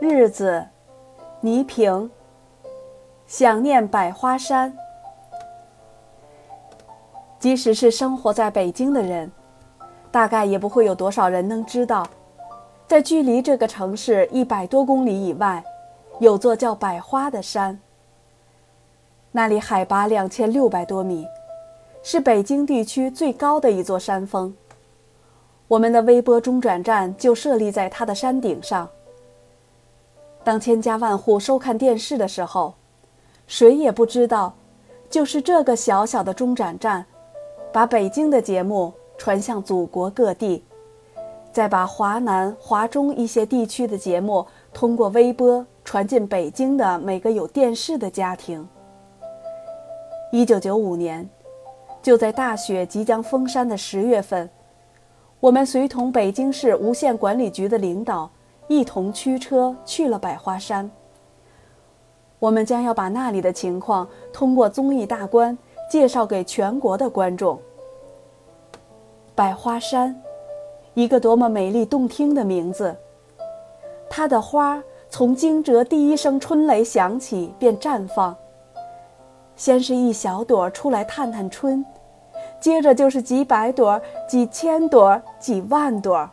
日子，倪萍。想念百花山。即使是生活在北京的人，大概也不会有多少人能知道，在距离这个城市一百多公里以外，有座叫百花的山。那里海拔两千六百多米，是北京地区最高的一座山峰。我们的微波中转站就设立在它的山顶上。当千家万户收看电视的时候，谁也不知道，就是这个小小的中转站。把北京的节目传向祖国各地，再把华南、华中一些地区的节目通过微波传进北京的每个有电视的家庭。一九九五年，就在大雪即将封山的十月份，我们随同北京市无线管理局的领导一同驱车去了百花山。我们将要把那里的情况通过综艺大观。介绍给全国的观众。百花山，一个多么美丽动听的名字！它的花从惊蛰第一声春雷响起便绽放，先是一小朵出来探探春，接着就是几百朵、几千朵、几万朵。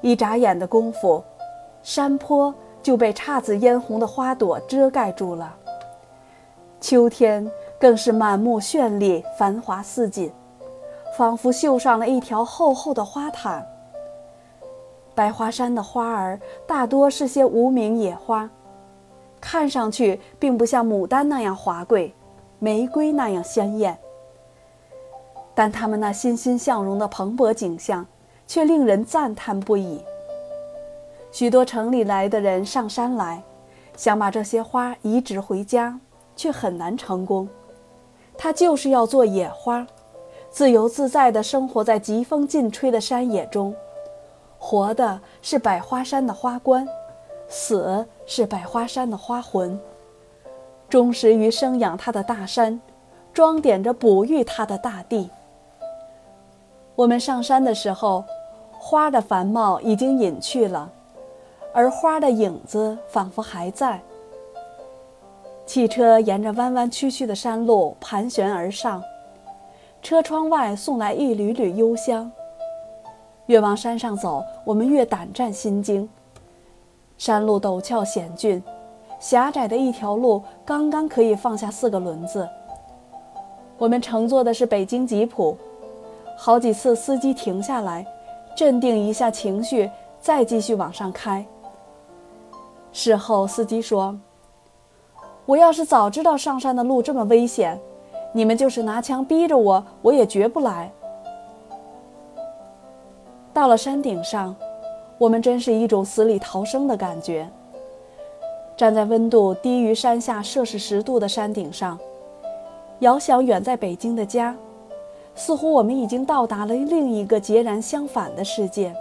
一眨眼的功夫，山坡就被姹紫嫣红的花朵遮盖住了。秋天。更是满目绚丽，繁华似锦，仿佛绣上了一条厚厚的花毯。百花山的花儿大多是些无名野花，看上去并不像牡丹那样华贵，玫瑰那样鲜艳。但它们那欣欣向荣的蓬勃景象，却令人赞叹不已。许多城里来的人上山来，想把这些花移植回家，却很难成功。它就是要做野花，自由自在地生活在疾风劲吹的山野中，活的是百花山的花冠，死是百花山的花魂，忠实于生养它的大山，装点着哺育它的大地。我们上山的时候，花的繁茂已经隐去了，而花的影子仿佛还在。汽车沿着弯弯曲曲的山路盘旋而上，车窗外送来一缕缕幽香。越往山上走，我们越胆战心惊。山路陡峭险峻，狭窄的一条路刚刚可以放下四个轮子。我们乘坐的是北京吉普，好几次司机停下来，镇定一下情绪，再继续往上开。事后，司机说。我要是早知道上山的路这么危险，你们就是拿枪逼着我，我也绝不来。到了山顶上，我们真是一种死里逃生的感觉。站在温度低于山下摄氏十度的山顶上，遥想远在北京的家，似乎我们已经到达了另一个截然相反的世界。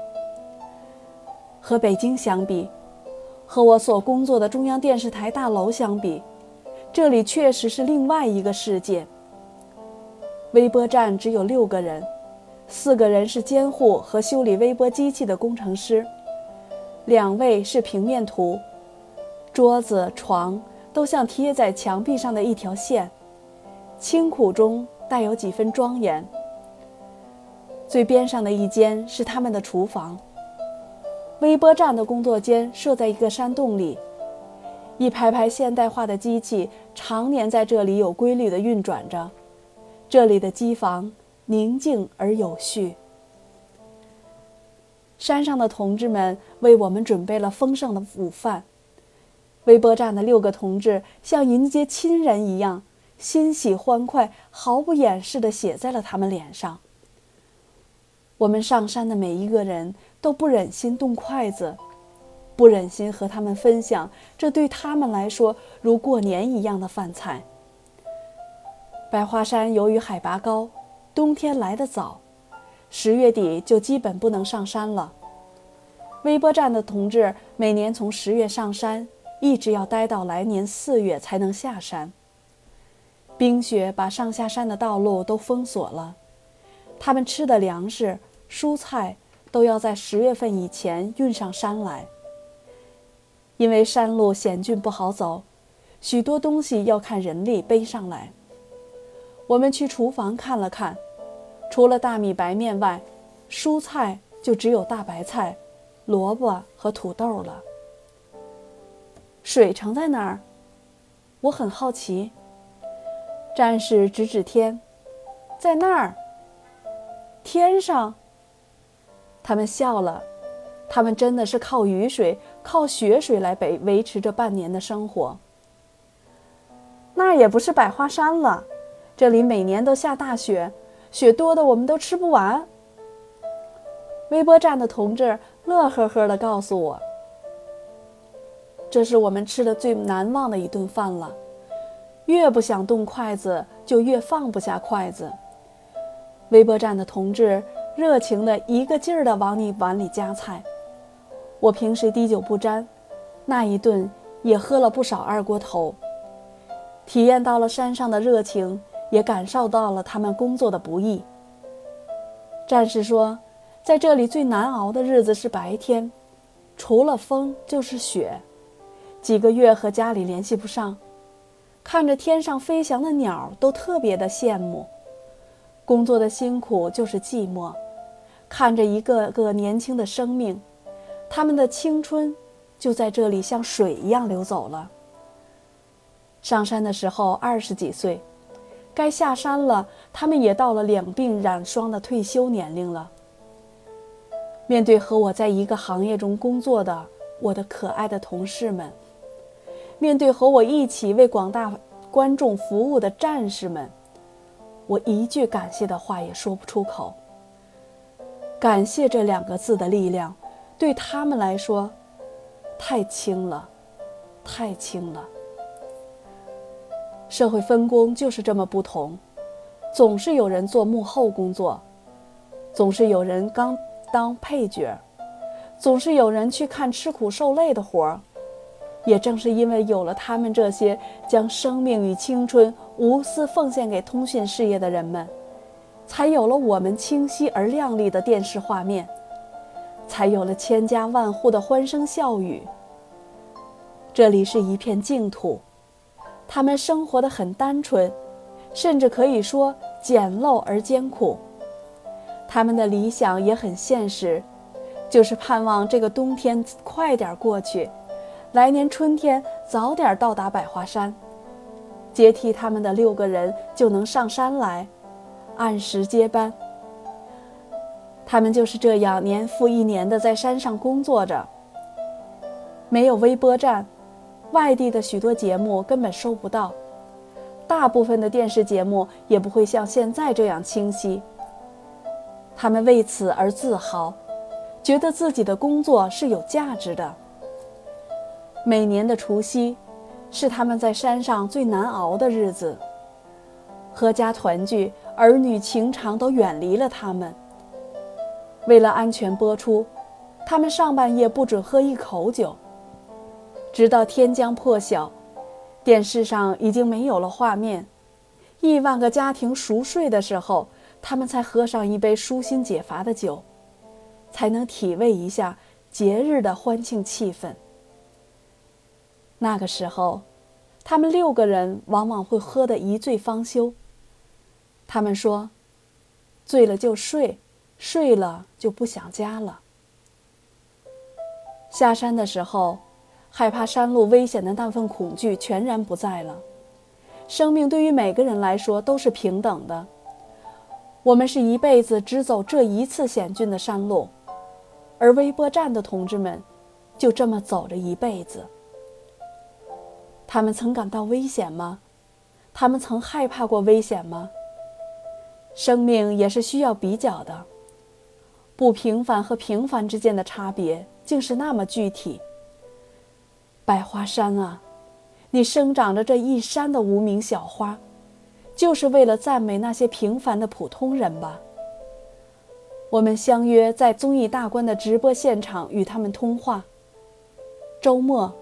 和北京相比，和我所工作的中央电视台大楼相比。这里确实是另外一个世界。微波站只有六个人，四个人是监护和修理微波机器的工程师，两位是平面图，桌子、床都像贴在墙壁上的一条线，清苦中带有几分庄严。最边上的一间是他们的厨房。微波站的工作间设在一个山洞里。一排排现代化的机器常年在这里有规律地运转着，这里的机房宁静而有序。山上的同志们为我们准备了丰盛的午饭，微波站的六个同志像迎接亲人一样，欣喜欢快，毫不掩饰地写在了他们脸上。我们上山的每一个人都不忍心动筷子。不忍心和他们分享这对他们来说如过年一样的饭菜。百花山由于海拔高，冬天来得早，十月底就基本不能上山了。微波站的同志每年从十月上山，一直要待到来年四月才能下山。冰雪把上下山的道路都封锁了，他们吃的粮食、蔬菜都要在十月份以前运上山来。因为山路险峻不好走，许多东西要看人力背上来。我们去厨房看了看，除了大米白面外，蔬菜就只有大白菜、萝卜和土豆了。水盛在哪儿？我很好奇。战士指指天，在那儿。天上。他们笑了，他们真的是靠雨水、靠雪水来维维持着半年的生活。那也不是百花山了，这里每年都下大雪，雪多的我们都吃不完。微波站的同志乐呵呵地告诉我：“这是我们吃的最难忘的一顿饭了，越不想动筷子，就越放不下筷子。”微波站的同志。热情的一个劲儿地往你碗里夹菜。我平时滴酒不沾，那一顿也喝了不少二锅头，体验到了山上的热情，也感受到了他们工作的不易。战士说，在这里最难熬的日子是白天，除了风就是雪，几个月和家里联系不上，看着天上飞翔的鸟都特别的羡慕。工作的辛苦就是寂寞。看着一个个年轻的生命，他们的青春就在这里像水一样流走了。上山的时候二十几岁，该下山了，他们也到了两鬓染霜的退休年龄了。面对和我在一个行业中工作的我的可爱的同事们，面对和我一起为广大观众服务的战士们，我一句感谢的话也说不出口。感谢这两个字的力量，对他们来说，太轻了，太轻了。社会分工就是这么不同，总是有人做幕后工作，总是有人刚当配角，总是有人去看吃苦受累的活儿。也正是因为有了他们这些将生命与青春无私奉献给通讯事业的人们。才有了我们清晰而亮丽的电视画面，才有了千家万户的欢声笑语。这里是一片净土，他们生活的很单纯，甚至可以说简陋而艰苦。他们的理想也很现实，就是盼望这个冬天快点过去，来年春天早点到达百花山，接替他们的六个人就能上山来。按时接班，他们就是这样年复一年的在山上工作着。没有微波站，外地的许多节目根本收不到，大部分的电视节目也不会像现在这样清晰。他们为此而自豪，觉得自己的工作是有价值的。每年的除夕，是他们在山上最难熬的日子，阖家团聚。儿女情长都远离了他们。为了安全播出，他们上半夜不准喝一口酒。直到天将破晓，电视上已经没有了画面，亿万个家庭熟睡的时候，他们才喝上一杯舒心解乏的酒，才能体味一下节日的欢庆气氛。那个时候，他们六个人往往会喝得一醉方休。他们说：“醉了就睡，睡了就不想家了。”下山的时候，害怕山路危险的那份恐惧全然不在了。生命对于每个人来说都是平等的。我们是一辈子只走这一次险峻的山路，而微波站的同志们就这么走着一辈子。他们曾感到危险吗？他们曾害怕过危险吗？生命也是需要比较的，不平凡和平凡之间的差别竟是那么具体。百花山啊，你生长着这一山的无名小花，就是为了赞美那些平凡的普通人吧？我们相约在综艺大观的直播现场与他们通话。周末，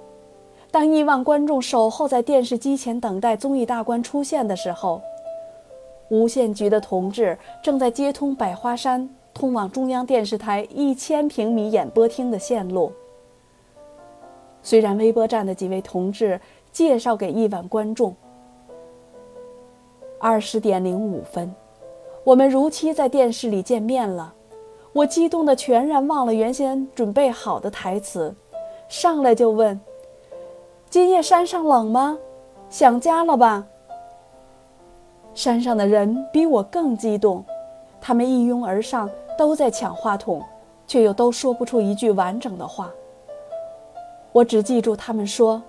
当亿万观众守候在电视机前等待综艺大观出现的时候。无线局的同志正在接通百花山通往中央电视台一千平米演播厅的线路。虽然微波站的几位同志介绍给亿万观众。二十点零五分，我们如期在电视里见面了。我激动的全然忘了原先准备好的台词，上来就问：“今夜山上冷吗？想家了吧？”山上的人比我更激动，他们一拥而上，都在抢话筒，却又都说不出一句完整的话。我只记住他们说：“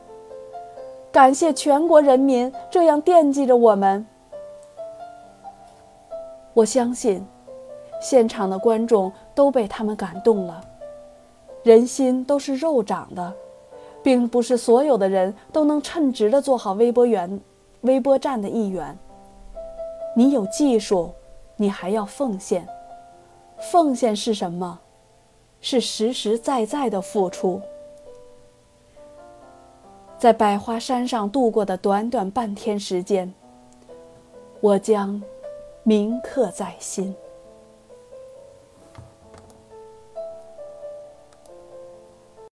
感谢全国人民这样惦记着我们。”我相信。现场的观众都被他们感动了。人心都是肉长的，并不是所有的人都能称职的做好微波员、微波站的一员。你有技术，你还要奉献。奉献是什么？是实实在在的付出。在百花山上度过的短短半天时间，我将铭刻在心。